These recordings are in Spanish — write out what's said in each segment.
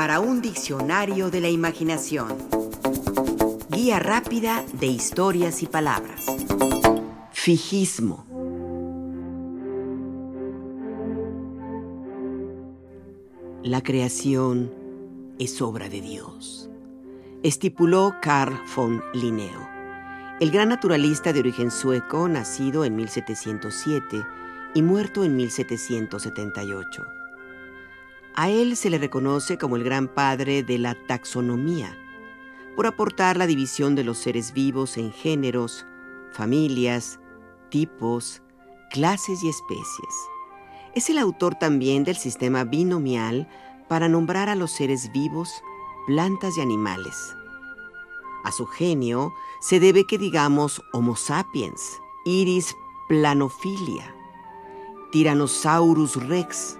para un diccionario de la imaginación. Guía rápida de historias y palabras. Fijismo. La creación es obra de Dios, estipuló Carl von Linneo, el gran naturalista de origen sueco, nacido en 1707 y muerto en 1778. A él se le reconoce como el gran padre de la taxonomía, por aportar la división de los seres vivos en géneros, familias, tipos, clases y especies. Es el autor también del sistema binomial para nombrar a los seres vivos, plantas y animales. A su genio se debe que digamos Homo sapiens, Iris planofilia, Tyrannosaurus rex,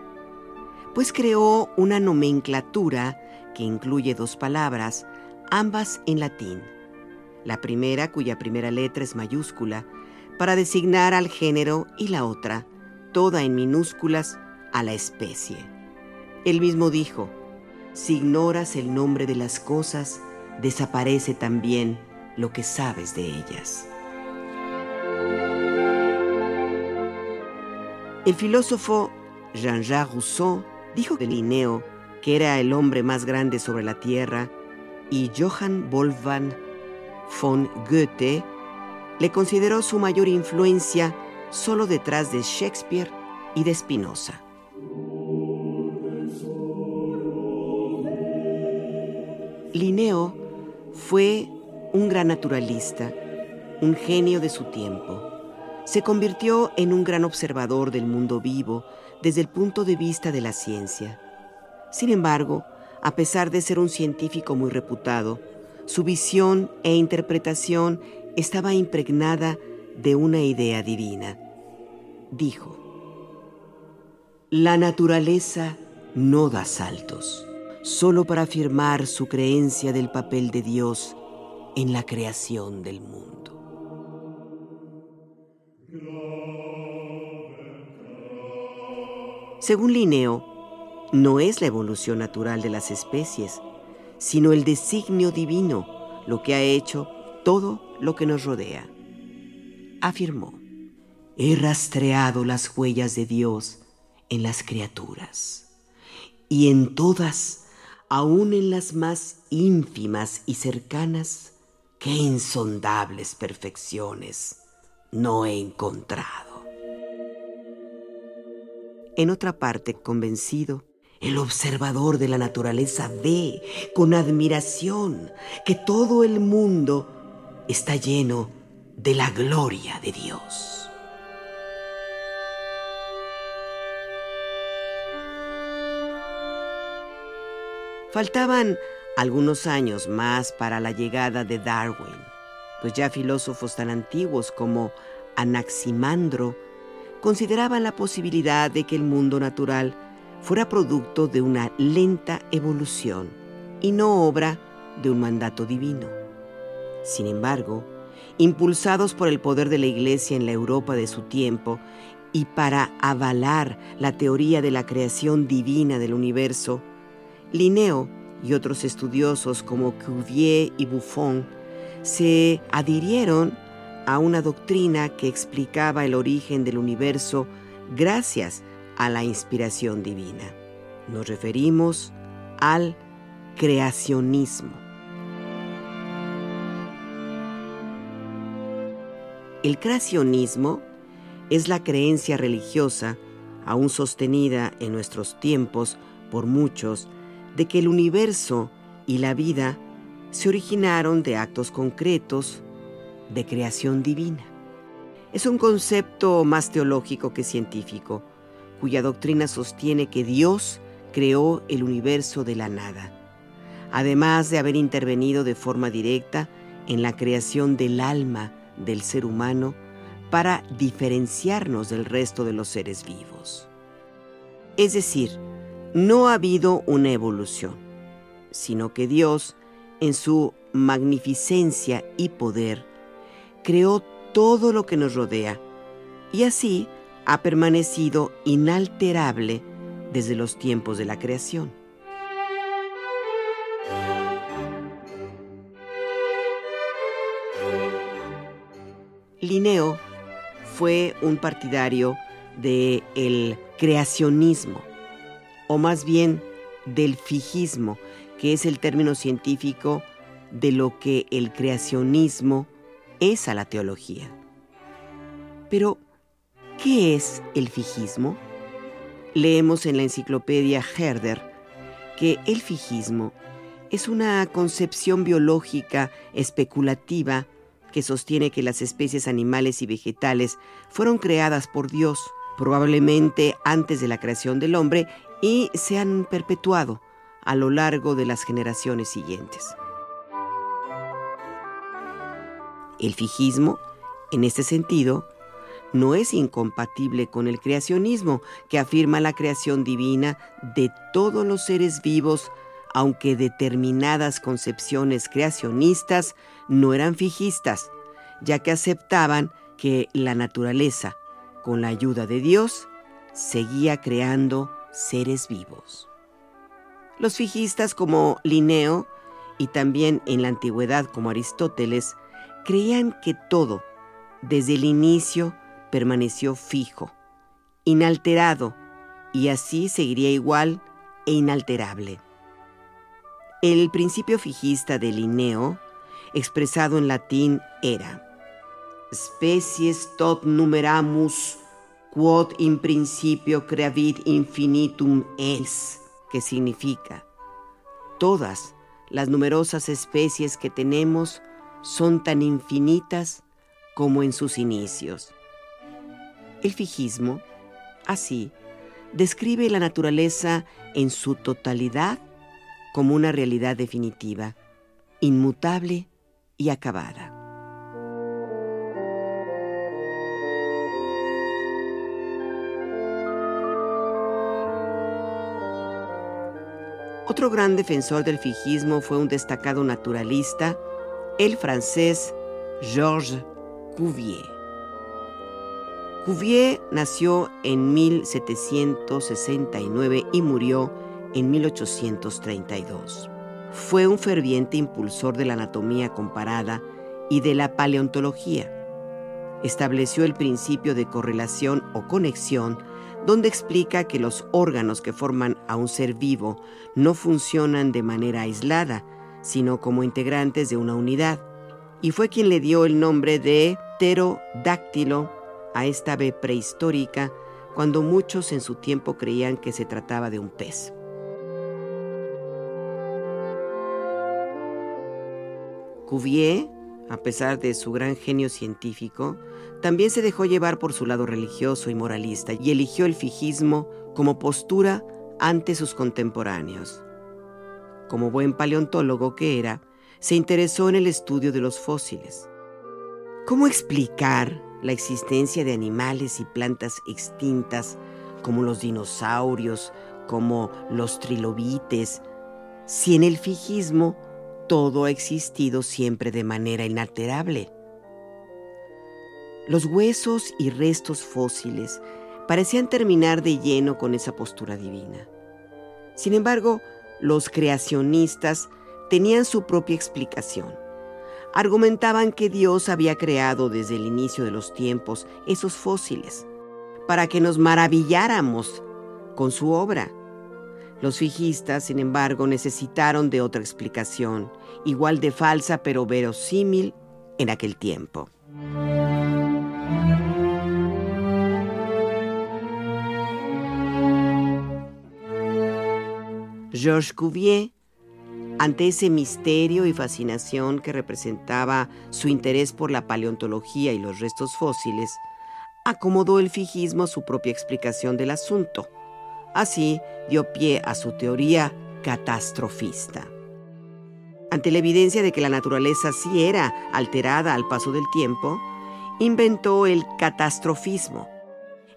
pues creó una nomenclatura que incluye dos palabras, ambas en latín. La primera, cuya primera letra es mayúscula, para designar al género y la otra, toda en minúsculas, a la especie. Él mismo dijo, si ignoras el nombre de las cosas, desaparece también lo que sabes de ellas. El filósofo Jean-Jacques Rousseau dijo de Linneo que era el hombre más grande sobre la tierra y Johann Wolfgang von Goethe le consideró su mayor influencia solo detrás de Shakespeare y de Spinoza. Linneo fue un gran naturalista, un genio de su tiempo. Se convirtió en un gran observador del mundo vivo desde el punto de vista de la ciencia. Sin embargo, a pesar de ser un científico muy reputado, su visión e interpretación estaba impregnada de una idea divina. Dijo, la naturaleza no da saltos, solo para afirmar su creencia del papel de Dios en la creación del mundo. Según Linneo, no es la evolución natural de las especies, sino el designio divino lo que ha hecho todo lo que nos rodea. Afirmó, he rastreado las huellas de Dios en las criaturas, y en todas, aun en las más ínfimas y cercanas, qué insondables perfecciones no he encontrado. En otra parte, convencido, el observador de la naturaleza ve con admiración que todo el mundo está lleno de la gloria de Dios. Faltaban algunos años más para la llegada de Darwin, pues ya filósofos tan antiguos como Anaximandro consideraban la posibilidad de que el mundo natural fuera producto de una lenta evolución y no obra de un mandato divino. Sin embargo, impulsados por el poder de la Iglesia en la Europa de su tiempo y para avalar la teoría de la creación divina del universo, Linneo y otros estudiosos como Cuvier y Buffon se adhirieron a una doctrina que explicaba el origen del universo gracias a la inspiración divina. Nos referimos al creacionismo. El creacionismo es la creencia religiosa, aún sostenida en nuestros tiempos por muchos, de que el universo y la vida se originaron de actos concretos de creación divina. Es un concepto más teológico que científico, cuya doctrina sostiene que Dios creó el universo de la nada, además de haber intervenido de forma directa en la creación del alma del ser humano para diferenciarnos del resto de los seres vivos. Es decir, no ha habido una evolución, sino que Dios, en su magnificencia y poder, creó todo lo que nos rodea y así ha permanecido inalterable desde los tiempos de la creación. Linneo fue un partidario del de creacionismo, o más bien del fijismo, que es el término científico de lo que el creacionismo es a la teología. Pero, ¿qué es el fijismo? Leemos en la enciclopedia Herder que el fijismo es una concepción biológica especulativa que sostiene que las especies animales y vegetales fueron creadas por Dios, probablemente antes de la creación del hombre, y se han perpetuado a lo largo de las generaciones siguientes. El fijismo, en este sentido, no es incompatible con el creacionismo, que afirma la creación divina de todos los seres vivos, aunque determinadas concepciones creacionistas no eran fijistas, ya que aceptaban que la naturaleza, con la ayuda de Dios, seguía creando seres vivos. Los fijistas como Linneo y también en la antigüedad como Aristóteles creían que todo, desde el inicio, permaneció fijo, inalterado, y así seguiría igual e inalterable. El principio fijista de Linneo, expresado en latín, era species tot numeramus quod in principio creavit infinitum es, que significa todas las numerosas especies que tenemos son tan infinitas como en sus inicios. El fijismo, así, describe la naturaleza en su totalidad como una realidad definitiva, inmutable y acabada. Otro gran defensor del fijismo fue un destacado naturalista, el francés Georges Cuvier. Cuvier nació en 1769 y murió en 1832. Fue un ferviente impulsor de la anatomía comparada y de la paleontología. Estableció el principio de correlación o conexión donde explica que los órganos que forman a un ser vivo no funcionan de manera aislada, sino como integrantes de una unidad, y fue quien le dio el nombre de pterodáctilo a esta ave prehistórica cuando muchos en su tiempo creían que se trataba de un pez. Cuvier, a pesar de su gran genio científico, también se dejó llevar por su lado religioso y moralista y eligió el fijismo como postura ante sus contemporáneos. Como buen paleontólogo que era, se interesó en el estudio de los fósiles. ¿Cómo explicar la existencia de animales y plantas extintas como los dinosaurios, como los trilobites, si en el fijismo todo ha existido siempre de manera inalterable? Los huesos y restos fósiles parecían terminar de lleno con esa postura divina. Sin embargo, los creacionistas tenían su propia explicación. Argumentaban que Dios había creado desde el inicio de los tiempos esos fósiles para que nos maravilláramos con su obra. Los fijistas, sin embargo, necesitaron de otra explicación, igual de falsa pero verosímil en aquel tiempo. Georges Cuvier, ante ese misterio y fascinación que representaba su interés por la paleontología y los restos fósiles, acomodó el fijismo a su propia explicación del asunto. Así dio pie a su teoría catastrofista. Ante la evidencia de que la naturaleza sí era alterada al paso del tiempo, inventó el catastrofismo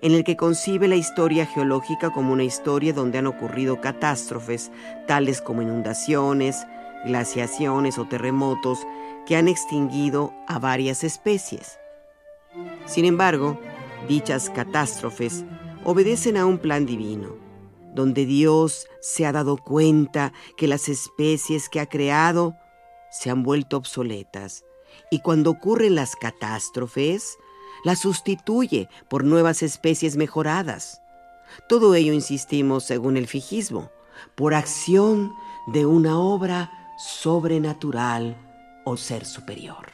en el que concibe la historia geológica como una historia donde han ocurrido catástrofes, tales como inundaciones, glaciaciones o terremotos, que han extinguido a varias especies. Sin embargo, dichas catástrofes obedecen a un plan divino, donde Dios se ha dado cuenta que las especies que ha creado se han vuelto obsoletas y cuando ocurren las catástrofes, las sustituye por nuevas especies mejoradas. Todo ello, insistimos, según el fijismo, por acción de una obra sobrenatural o ser superior.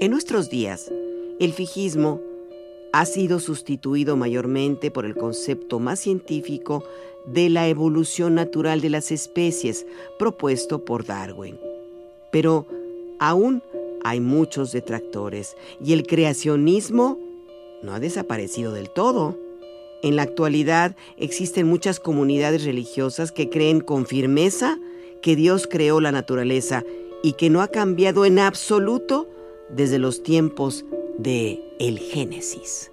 En nuestros días, el fijismo ha sido sustituido mayormente por el concepto más científico de la evolución natural de las especies propuesto por Darwin. Pero aún hay muchos detractores y el creacionismo no ha desaparecido del todo. En la actualidad existen muchas comunidades religiosas que creen con firmeza que Dios creó la naturaleza y que no ha cambiado en absoluto desde los tiempos de el Génesis.